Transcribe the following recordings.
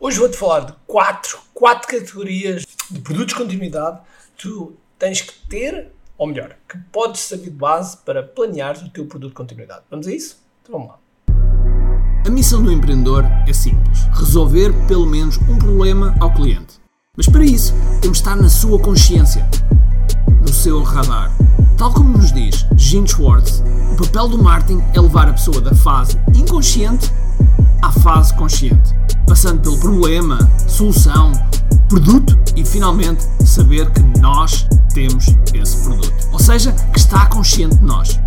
Hoje vou-te falar de quatro, quatro categorias de produtos de continuidade que tu tens que ter, ou melhor, que podes saber de base para planear o teu produto de continuidade. Vamos a isso? Então vamos lá. A missão do empreendedor é simples: resolver pelo menos um problema ao cliente. Mas para isso, temos de estar na sua consciência, no seu radar. Tal como nos diz Gene Schwartz, o papel do marketing é levar a pessoa da fase inconsciente à fase consciente passando pelo problema, solução, produto e finalmente saber que nós temos esse produto. Ou seja, que está consciente de nós.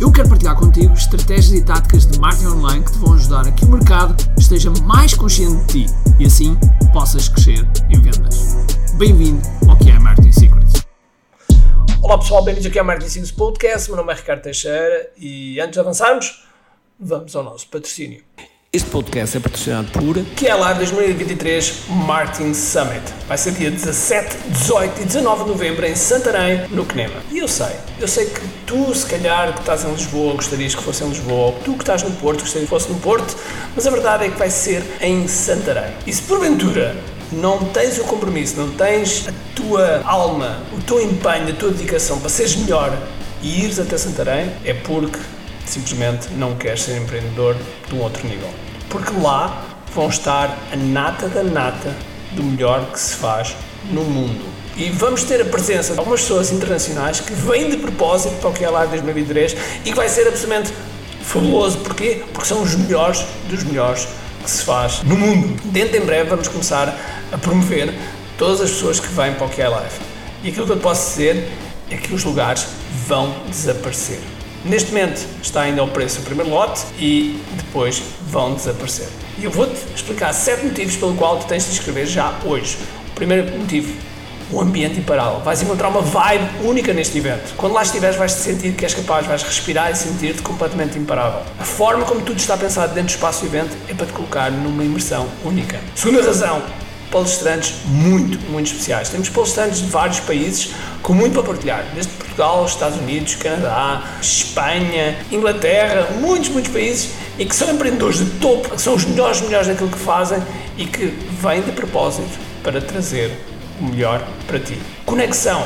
Eu quero partilhar contigo estratégias e táticas de marketing online que te vão ajudar a que o mercado esteja mais consciente de ti e assim possas crescer em vendas. Bem-vindo ao que é Marketing Secrets. Olá pessoal, bem-vindos aqui ao Marketing Secrets Podcast. Meu nome é Ricardo Teixeira e antes de avançarmos, vamos ao nosso patrocínio. Este podcast é patrocinado por QLR 2023 Marketing Summit. Vai ser dia 17, 18 e 19 de novembro em Santarém, no CNEMA. E eu sei, eu sei que tu, se calhar, que estás em Lisboa, gostarias que fosse em Lisboa, ou tu que estás no Porto, gostarias que fosse no Porto, mas a verdade é que vai ser em Santarém. E se porventura não tens o compromisso, não tens a tua alma, o teu empenho, a tua dedicação para seres melhor e ires até Santarém, é porque simplesmente não queres ser empreendedor de um outro nível porque lá vão estar a nata da nata do melhor que se faz no mundo. E vamos ter a presença de algumas pessoas internacionais que vêm de propósito para o lá em 2023 e que vai ser absolutamente fabuloso. Porquê? Porque são os melhores dos melhores que se faz no mundo. Dentro em breve vamos começar a promover todas as pessoas que vêm para o que é live. E aquilo que eu posso dizer é que os lugares vão desaparecer. Neste momento está ainda ao preço o primeiro lote e depois vão desaparecer. E eu vou-te explicar sete motivos pelo qual tu tens de te inscrever já hoje. O primeiro motivo, o ambiente imparável. Vais encontrar uma vibe única neste evento. Quando lá estiveres, vais te sentir que és capaz, vais respirar e sentir-te completamente imparável. A forma como tudo está pensado dentro do espaço do evento é para te colocar numa imersão única. Segunda razão, palestrantes muito, muito especiais. Temos palestrantes de vários países com muito para partilhar, desde Portugal, Estados Unidos, Canadá, Espanha, Inglaterra, muitos, muitos países e que são empreendedores de topo, que são os melhores, melhores daquilo que fazem e que vêm de propósito para trazer o melhor para ti. Conexão.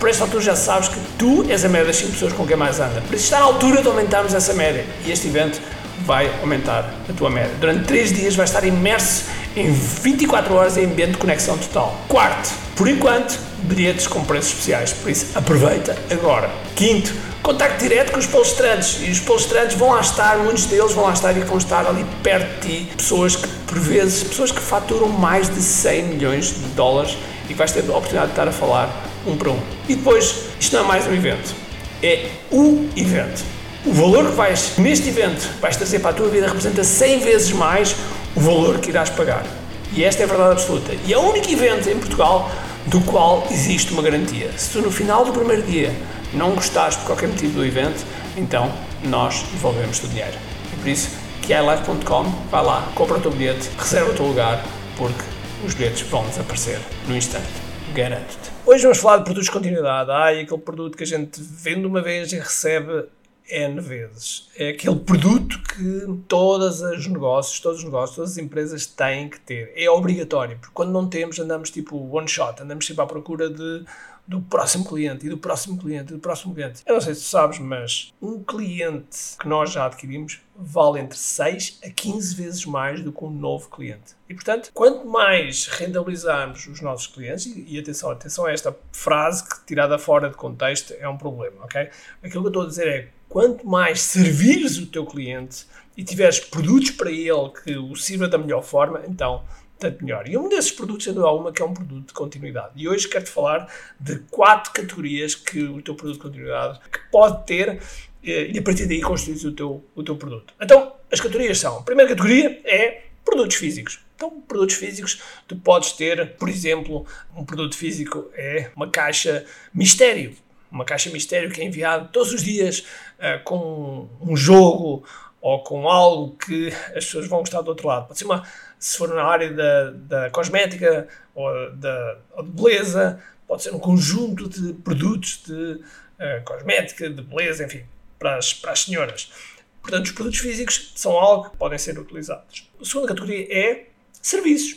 Por esta altura já sabes que tu és a média das 5 pessoas com quem mais anda. Por isso está na altura de aumentarmos essa média. E este evento vai aumentar a tua média. Durante 3 dias vais estar imerso em 24 horas em ambiente de conexão total. Quarto, por enquanto, bilhetes com preços especiais, por isso aproveita agora. Quinto, contacto direto com os palestrantes e os palestrantes vão lá estar, muitos deles vão lá estar e vão estar ali perto de ti, pessoas que, por vezes, pessoas que faturam mais de 100 milhões de dólares e que vais ter a oportunidade de estar a falar um para um. E depois, isto não é mais um evento, é o evento. O valor que vais, neste evento, vais trazer para a tua vida representa 100 vezes mais o valor que irás pagar. E esta é a verdade absoluta. E é o único evento em Portugal do qual existe uma garantia. Se tu no final do primeiro dia não gostares por qualquer motivo do evento, então nós devolvemos o dinheiro. E por isso, QILive.com, vai lá, compra o teu bilhete, reserva o teu lugar, porque os bilhetes vão desaparecer no instante. Garanto-te. Hoje vamos falar de produtos de continuidade. Ah, e aquele produto que a gente vende uma vez e recebe N vezes. É aquele produto que todos os negócios, todos os negócios, todas as empresas têm que ter. É obrigatório, porque quando não temos, andamos tipo one shot, andamos sempre à procura de, do próximo cliente e do próximo cliente e do próximo cliente. Eu não sei se sabes, mas um cliente que nós já adquirimos vale entre 6 a 15 vezes mais do que um novo cliente. E portanto, quanto mais rentabilizarmos os nossos clientes, e, e atenção, atenção a esta frase que tirada fora de contexto é um problema, ok? Aquilo que eu estou a dizer é quanto mais servires o teu cliente e tiveres produtos para ele que o sirva da melhor forma, então tanto melhor. E um desses produtos, sendo alguma, que é um produto de continuidade. E hoje quero-te falar de quatro categorias que o teu produto de continuidade que pode ter eh, e a partir daí construir o teu, o teu produto. Então, as categorias são: a primeira categoria é produtos físicos. Então, produtos físicos, tu podes ter, por exemplo, um produto físico é uma caixa mistério uma caixa mistério que é enviado todos os dias uh, com um jogo ou com algo que as pessoas vão gostar do outro lado. Pode ser uma, se for na área da, da cosmética ou da ou de beleza, pode ser um conjunto de produtos de uh, cosmética, de beleza, enfim, para as, para as senhoras. Portanto, os produtos físicos são algo que podem ser utilizados. A segunda categoria é Serviços.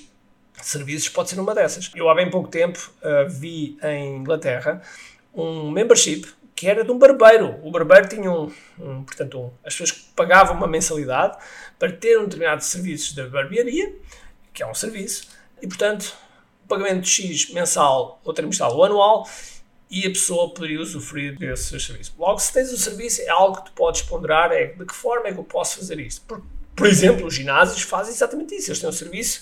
Serviços pode ser uma dessas. Eu há bem pouco tempo uh, vi em Inglaterra um membership que era de um barbeiro. O barbeiro tinha um, um portanto, um, as pessoas pagavam uma mensalidade para ter um determinado serviço de barbearia, que é um serviço, e portanto, o pagamento de X mensal ou trimestral ou anual, e a pessoa poderia usufruir desse serviço. Logo, se tens o serviço, é algo que tu podes ponderar, é de que forma é que eu posso fazer isto. Por, por exemplo, os ginásios fazem exatamente isso. Eles têm um serviço,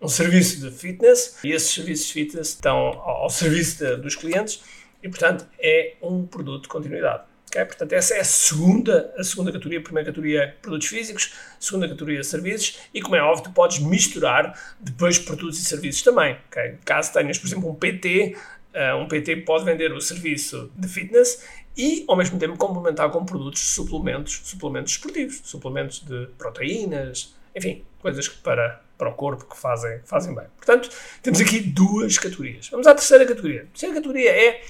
um serviço de fitness, e esses serviços de fitness estão ao serviço de, dos clientes, e, portanto, é um produto de continuidade. Okay? Portanto, essa é a segunda, a segunda categoria. A primeira categoria é produtos físicos, a segunda categoria é serviços, e como é óbvio, tu podes misturar depois produtos e serviços também. Okay? Caso tenhas, por exemplo, um PT, uh, eh, um PT pode vender o serviço de fitness e, ao mesmo tempo, complementar com produtos, suplementos, suplementos esportivos, suplementos de proteínas, enfim, coisas para, para o corpo que fazem, fazem bem. Portanto, temos aqui duas categorias. Vamos à terceira categoria. A terceira categoria é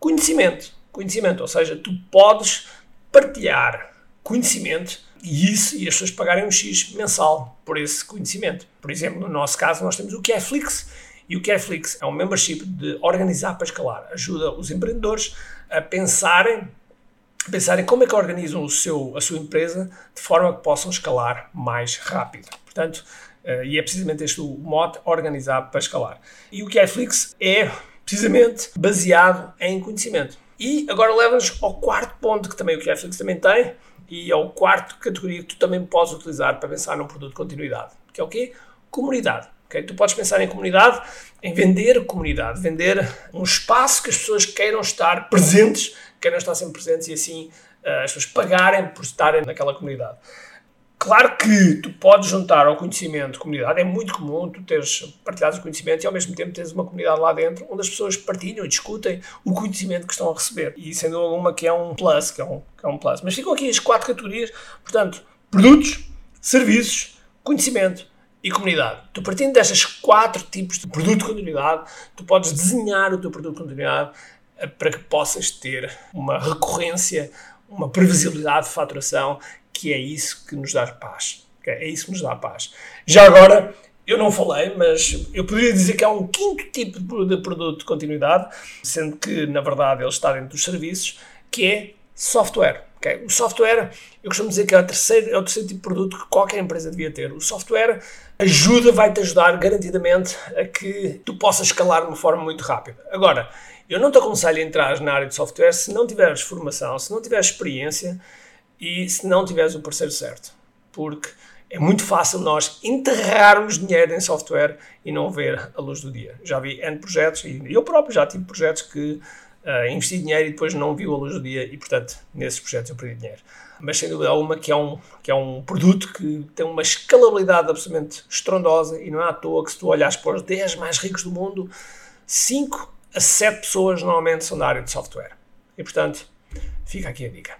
conhecimento. Conhecimento, ou seja, tu podes partilhar conhecimento e isso e as pessoas pagarem um X mensal por esse conhecimento. Por exemplo, no nosso caso, nós temos o Careflix e o Careflix é um membership de organizar para escalar. Ajuda os empreendedores a pensarem, a pensarem como é que organizam o seu, a sua empresa de forma que possam escalar mais rápido. Portanto, uh, e é precisamente este o mote, organizar para escalar. E o Careflix é precisamente baseado em conhecimento. E agora leva-nos ao quarto ponto que também o QFlix também tem, e é o quarto categoria que tu também podes utilizar para pensar num produto de continuidade, que é o quê? Comunidade. Okay? Tu podes pensar em comunidade, em vender comunidade, vender um espaço que as pessoas queiram estar presentes, queiram estar sempre presentes e assim uh, as pessoas pagarem por estarem naquela comunidade. Claro que tu podes juntar ao conhecimento comunidade, é muito comum tu teres partilhado o conhecimento e ao mesmo tempo teres uma comunidade lá dentro onde as pessoas partilham e discutem o conhecimento que estão a receber. E sendo alguma que é um plus, que é um, que é um plus. Mas ficam aqui as quatro categorias, portanto, produtos, serviços, conhecimento e comunidade. Tu partindo destas quatro tipos de produto de continuidade, tu podes desenhar o teu produto de continuidade eh, para que possas ter uma recorrência, uma previsibilidade de faturação que é isso que nos dá paz. É isso que nos dá paz. Já agora, eu não falei, mas eu poderia dizer que há um quinto tipo de produto de continuidade, sendo que, na verdade, ele está dentro dos serviços, que é software. Okay? O software, eu costumo dizer que é o, terceiro, é o terceiro tipo de produto que qualquer empresa devia ter. O software ajuda, vai-te ajudar garantidamente a que tu possas escalar de uma forma muito rápida. Agora, eu não te aconselho a entrar na área de software se não tiveres formação, se não tiveres experiência, e se não tiveres o parceiro certo. Porque é muito fácil nós enterrarmos dinheiro em software e não ver a luz do dia. Já vi N projetos e eu próprio já tive projetos que uh, investi dinheiro e depois não viu a luz do dia e, portanto, nesses projetos eu perdi dinheiro. Mas sem dúvida alguma que é um, que é um produto que tem uma escalabilidade absolutamente estrondosa e não é à toa que se tu olhas para os 10 mais ricos do mundo, 5 a 7 pessoas normalmente são da área de software. E, portanto, fica aqui a dica.